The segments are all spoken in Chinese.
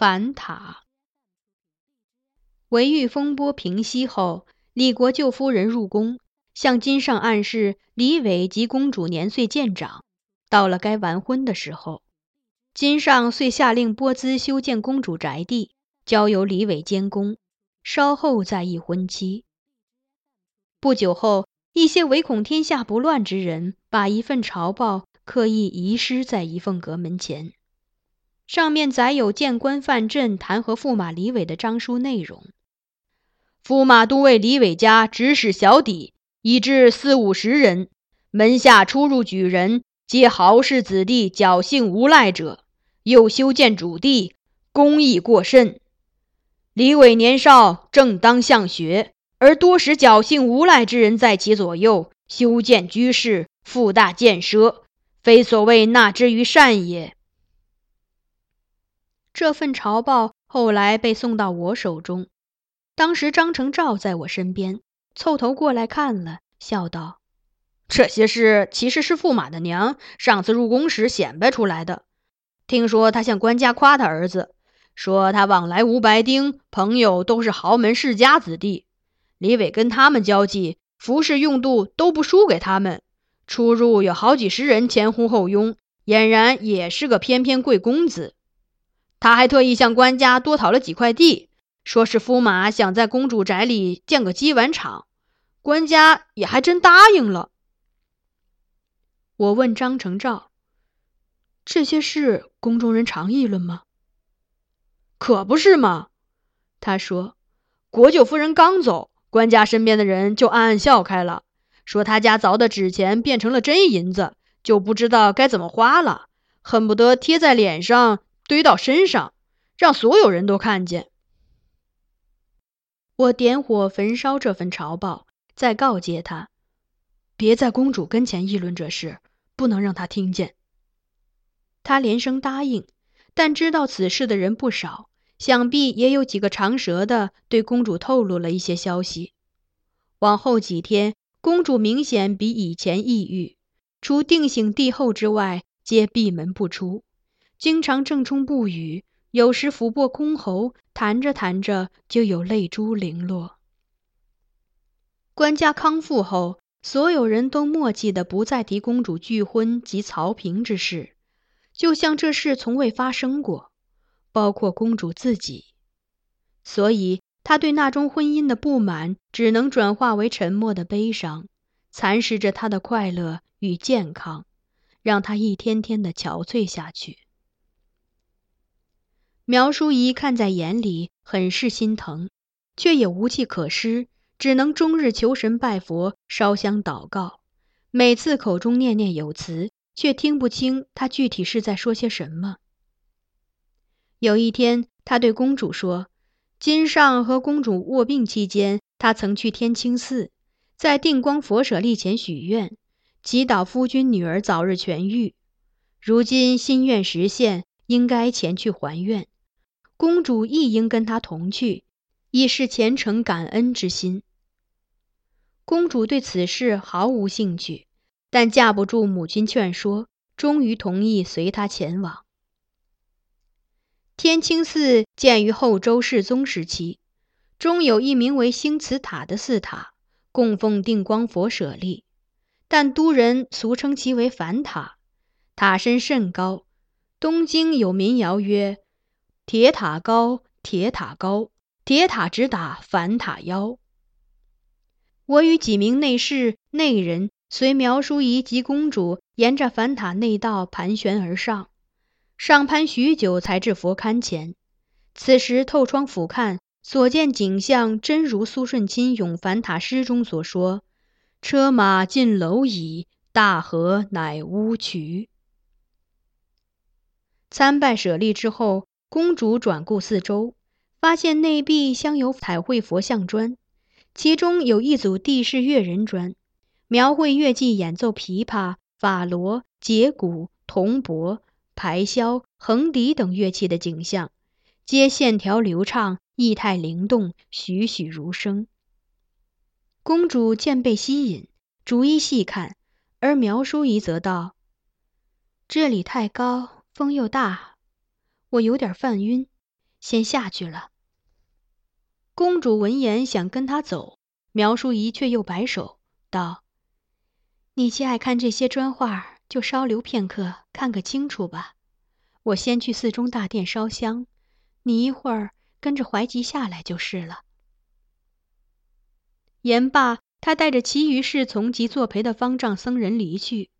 反塔。维玉风波平息后，李国舅夫人入宫，向金上暗示李伟及公主年岁渐长，到了该完婚的时候。金上遂下令拨资修建公主宅地，交由李伟监工，稍后再议婚期。不久后，一些唯恐天下不乱之人，把一份朝报刻意遗失在仪凤阁门前。上面载有谏官范镇弹劾驸马李伟的章书内容。驸马都尉李伟家指使小邸，以至四五十人，门下出入举人皆豪士子弟，侥幸无赖者。又修建主地，工艺过甚。李伟年少，正当向学，而多使侥幸无赖之人在其左右修建居室，富大建奢，非所谓纳之于善也。这份朝报后来被送到我手中，当时张成照在我身边，凑头过来看了，笑道：“这些事其实是驸马的娘上次入宫时显摆出来的。听说他向官家夸他儿子，说他往来无白丁，朋友都是豪门世家子弟。李伟跟他们交际，服饰用度都不输给他们，出入有好几十人前呼后拥，俨然也是个翩翩贵公子。”他还特意向官家多讨了几块地，说是驸马想在公主宅里建个鸡丸厂，官家也还真答应了。我问张承照：“这些事宫中人常议论吗？”“可不是嘛。”他说：“国舅夫人刚走，官家身边的人就暗暗笑开了，说他家凿的纸钱变成了真银子，就不知道该怎么花了，恨不得贴在脸上。”堆到身上，让所有人都看见。我点火焚烧这份朝报，再告诫他，别在公主跟前议论这事，不能让她听见。他连声答应，但知道此事的人不少，想必也有几个长舌的对公主透露了一些消息。往后几天，公主明显比以前抑郁，除定醒帝后之外，皆闭门不出。经常正冲不语，有时抚过箜篌，弹着弹着就有泪珠零落。官家康复后，所有人都默契的不再提公主拒婚及曹平之事，就像这事从未发生过，包括公主自己。所以，他对那桩婚姻的不满，只能转化为沉默的悲伤，蚕食着他的快乐与健康，让他一天天的憔悴下去。苗淑仪看在眼里，很是心疼，却也无计可施，只能终日求神拜佛、烧香祷告。每次口中念念有词，却听不清他具体是在说些什么。有一天，他对公主说：“金上和公主卧病期间，他曾去天清寺，在定光佛舍利前许愿，祈祷夫君女儿早日痊愈。如今心愿实现，应该前去还愿。公主亦应跟他同去，以示虔诚感恩之心。”公主对此事毫无兴趣，但架不住母亲劝说，终于同意随他前往。天清寺建于后周世宗时期，中有一名为星慈塔的寺塔，供奉定光佛舍利，但都人俗称其为梵塔。塔身甚高，东京有民谣曰：“铁塔高，铁塔高，铁塔直打反塔腰。”我与几名内侍、内人随苗淑仪及公主沿着反塔内道盘旋而上。上攀许久，才至佛龛前。此时透窗俯瞰，所见景象真如苏舜钦咏梵塔诗中所说：“车马尽蝼蚁，大河乃乌渠。”参拜舍利之后，公主转顾四周，发现内壁镶有彩绘佛像砖，其中有一组地势乐人砖，描绘乐伎演奏琵琶、法螺、羯鼓、铜钹。排箫、横笛等乐器的景象，皆线条流畅，意态灵动，栩栩如生。公主见被吸引，逐一细看，而苗淑仪则道：“这里太高，风又大，我有点犯晕，先下去了。”公主闻言想跟他走，苗淑仪却又摆手道：“你既爱看这些砖画。”就稍留片刻，看个清楚吧。我先去寺中大殿烧香，你一会儿跟着怀吉下来就是了。言罢，他带着其余侍从及作陪的方丈僧人离去。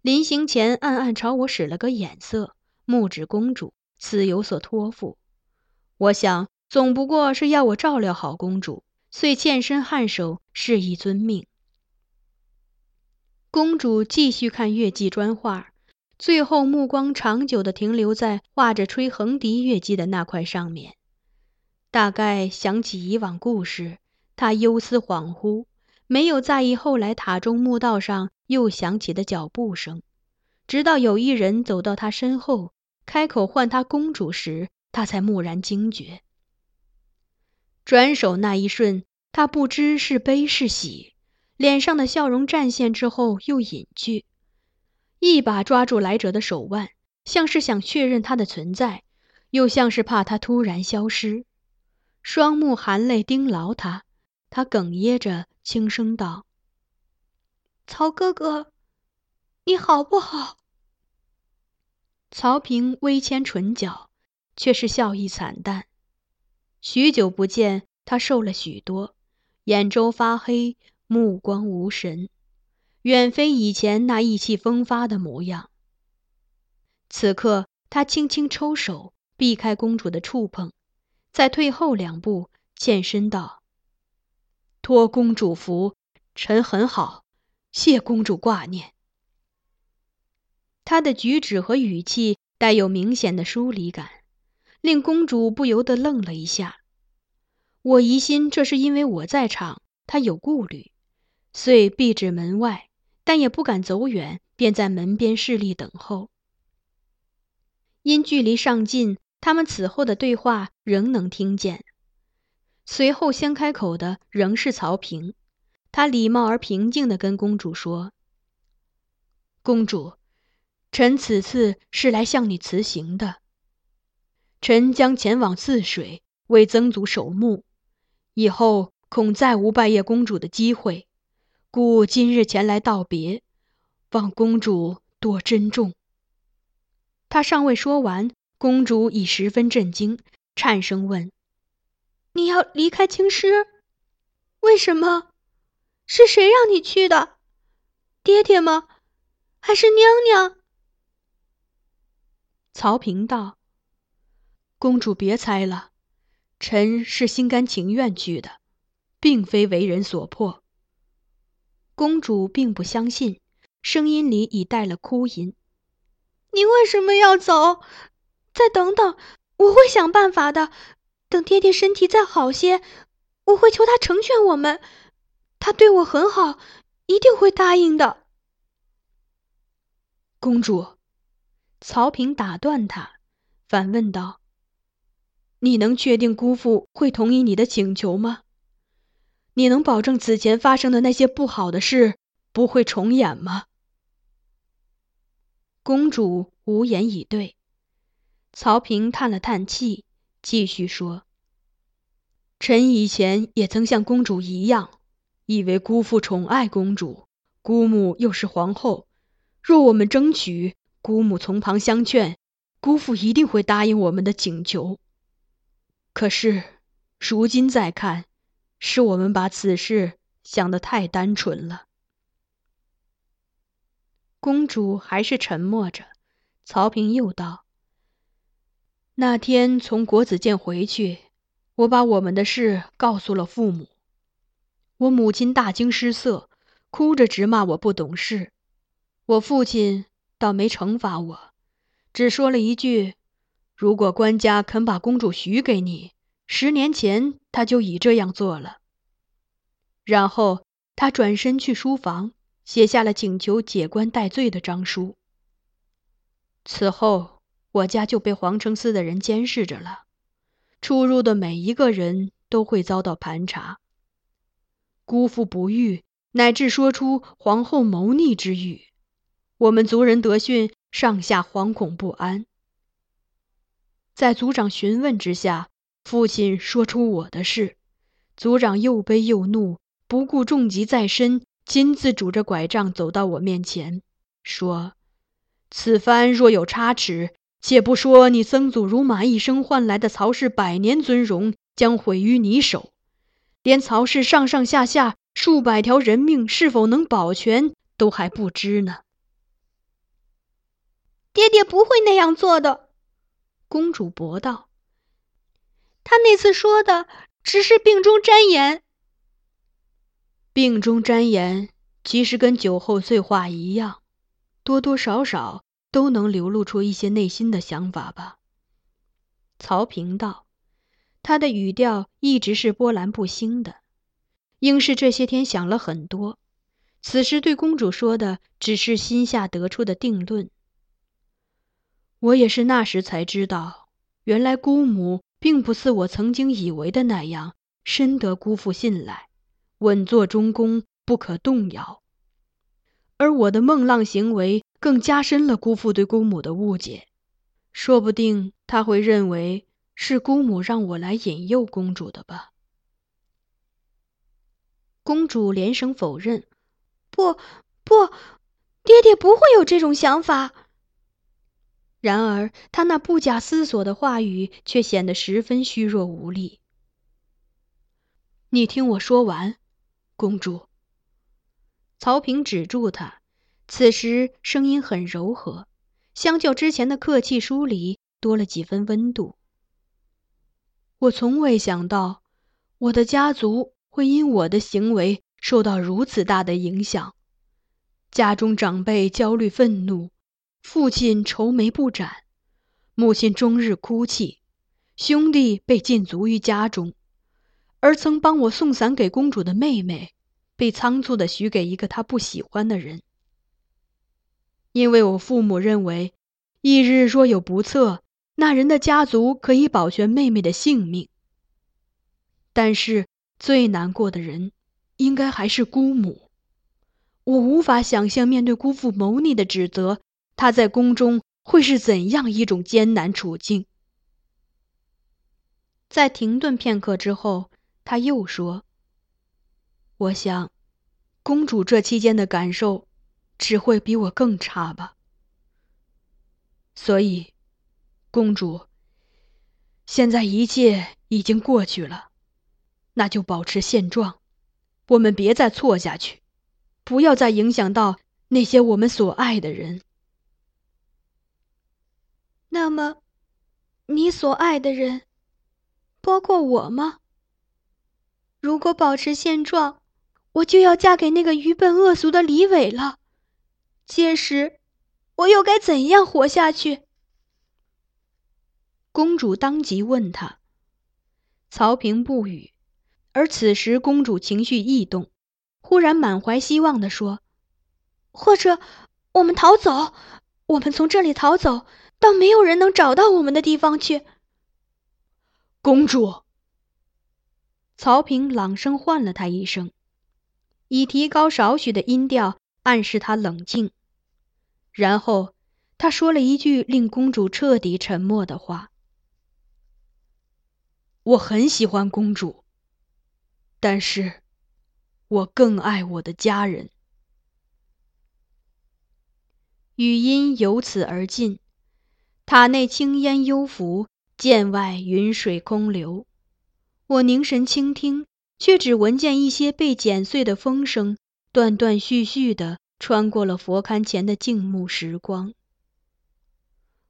临行前，暗暗朝我使了个眼色，目指公主，似有所托付。我想，总不过是要我照料好公主，遂欠身颔首，示意遵命。公主继续看月季砖画，最后目光长久地停留在画着吹横笛月季的那块上面。大概想起以往故事，她忧思恍惚，没有在意后来塔中墓道上又响起的脚步声。直到有一人走到她身后，开口唤她公主时，她才蓦然惊觉。转手那一瞬，她不知是悲是喜。脸上的笑容绽现之后又隐去，一把抓住来者的手腕，像是想确认他的存在，又像是怕他突然消失。双目含泪盯牢他，他哽咽着轻声道：“曹哥哥，你好不好？”曹平微牵唇角，却是笑意惨淡。许久不见，他瘦了许多，眼周发黑。目光无神，远非以前那意气风发的模样。此刻，他轻轻抽手，避开公主的触碰，再退后两步，欠身道：“托公主福，臣很好，谢公主挂念。”他的举止和语气带有明显的疏离感，令公主不由得愣了一下。我疑心这是因为我在场，他有顾虑。遂避至门外，但也不敢走远，便在门边侍立等候。因距离尚近，他们此后的对话仍能听见。随后先开口的仍是曹平，他礼貌而平静地跟公主说：“公主，臣此次是来向你辞行的。臣将前往泗水为曾祖守墓，以后恐再无拜谒公主的机会。”故今日前来道别，望公主多珍重。他尚未说完，公主已十分震惊，颤声问：“你要离开京师？为什么？是谁让你去的？爹爹吗？还是娘娘？”曹平道：“公主别猜了，臣是心甘情愿去的，并非为人所迫。”公主并不相信，声音里已带了哭音：“你为什么要走？再等等，我会想办法的。等爹爹身体再好些，我会求他成全我们。他对我很好，一定会答应的。公主，曹平打断他，反问道：“你能确定姑父会同意你的请求吗？你能保证此前发生的那些不好的事不会重演吗？”公主无言以对。曹平叹了叹气，继续说：“臣以前也曾像公主一样。”以为姑父宠爱公主，姑母又是皇后，若我们争取，姑母从旁相劝，姑父一定会答应我们的请求。可是，如今再看，是我们把此事想得太单纯了。公主还是沉默着。曹平又道：“那天从国子监回去，我把我们的事告诉了父母。”我母亲大惊失色，哭着直骂我不懂事。我父亲倒没惩罚我，只说了一句：“如果官家肯把公主许给你，十年前他就已这样做了。”然后他转身去书房，写下了请求解官戴罪的章书。此后，我家就被皇城司的人监视着了，出入的每一个人都会遭到盘查。姑父不遇，乃至说出皇后谋逆之语，我们族人得讯，上下惶恐不安。在族长询问之下，父亲说出我的事，族长又悲又怒，不顾重疾在身，亲自拄着拐杖走到我面前，说：“此番若有差池，且不说你曾祖如马一生换来的曹氏百年尊荣将毁于你手。”连曹氏上上下下数百条人命是否能保全，都还不知呢。爹爹不会那样做的，公主驳道。他那次说的只是病中沾言。病中沾言，其实跟酒后醉话一样，多多少少都能流露出一些内心的想法吧。曹平道。他的语调一直是波澜不兴的，应是这些天想了很多，此时对公主说的只是心下得出的定论。我也是那时才知道，原来姑母并不似我曾经以为的那样深得姑父信赖，稳坐中宫不可动摇，而我的孟浪行为更加深了姑父对姑母的误解，说不定他会认为。是姑母让我来引诱公主的吧？公主连声否认：“不，不，爹爹不会有这种想法。”然而，他那不假思索的话语却显得十分虚弱无力。你听我说完，公主。曹平止住他，此时声音很柔和，相较之前的客气疏离，多了几分温度。我从未想到，我的家族会因我的行为受到如此大的影响。家中长辈焦虑愤怒，父亲愁眉不展，母亲终日哭泣，兄弟被禁足于家中，而曾帮我送伞给公主的妹妹，被仓促的许给一个她不喜欢的人。因为我父母认为，翌日若有不测。那人的家族可以保全妹妹的性命，但是最难过的人，应该还是姑母。我无法想象面对姑父谋逆的指责，她在宫中会是怎样一种艰难处境。在停顿片刻之后，他又说：“我想，公主这期间的感受，只会比我更差吧。所以。”公主，现在一切已经过去了，那就保持现状，我们别再错下去，不要再影响到那些我们所爱的人。那么，你所爱的人，包括我吗？如果保持现状，我就要嫁给那个愚笨恶俗的李伟了，届时，我又该怎样活下去？公主当即问他。曹平不语，而此时公主情绪异动，忽然满怀希望地说：“或者我们逃走，我们从这里逃走，到没有人能找到我们的地方去。”公主，曹平朗声唤了她一声，以提高少许的音调暗示她冷静，然后他说了一句令公主彻底沉默的话。我很喜欢公主，但是，我更爱我的家人。语音由此而尽，塔内青烟幽浮，剑外云水空流。我凝神倾听，却只闻见一些被剪碎的风声，断断续续的穿过了佛龛前的静穆时光。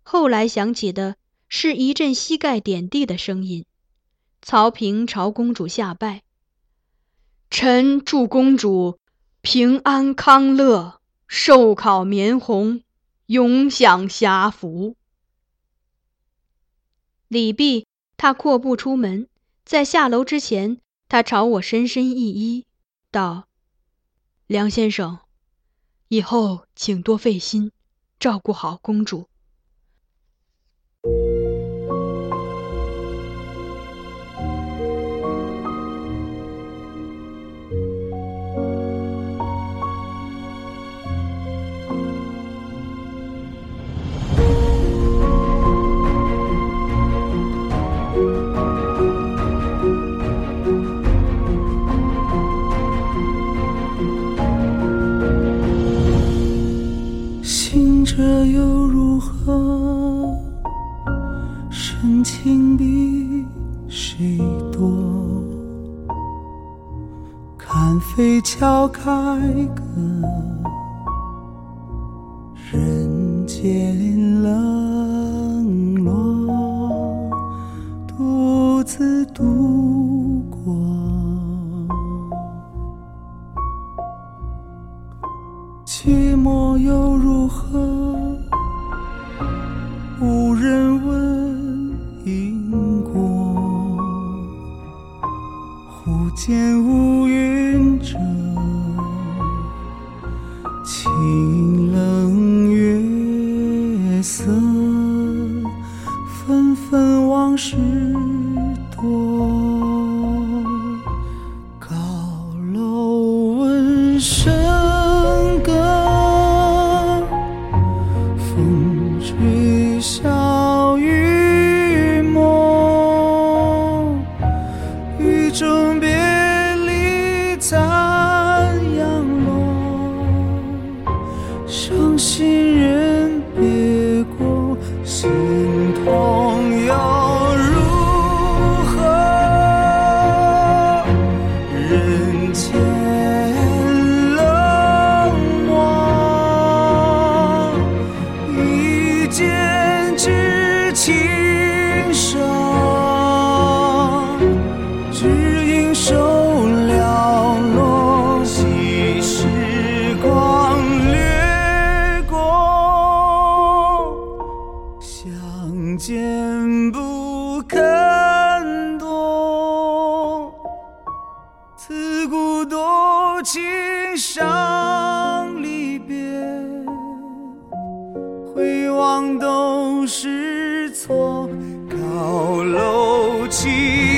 后来响起的是一阵膝盖点地的声音。曹平朝公主下拜，臣祝公主平安康乐，寿考绵红，永享遐福。李毕，他阔步出门，在下楼之前，他朝我深深一揖，道：“梁先生，以后请多费心，照顾好公主。”这又如何？深情比谁多？看飞桥开个人间冷落，独自独清冷月色，纷纷往事都是错。高楼起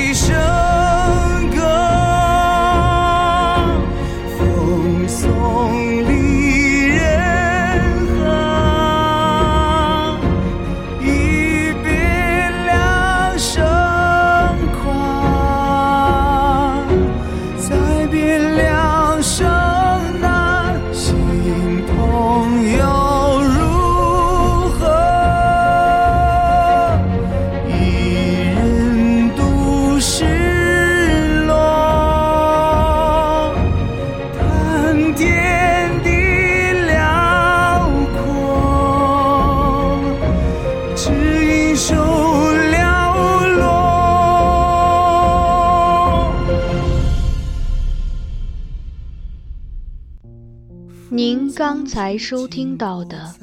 才收听到的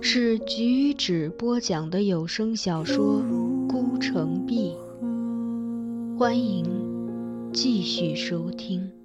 是举止播讲的有声小说《孤城闭。欢迎继续收听。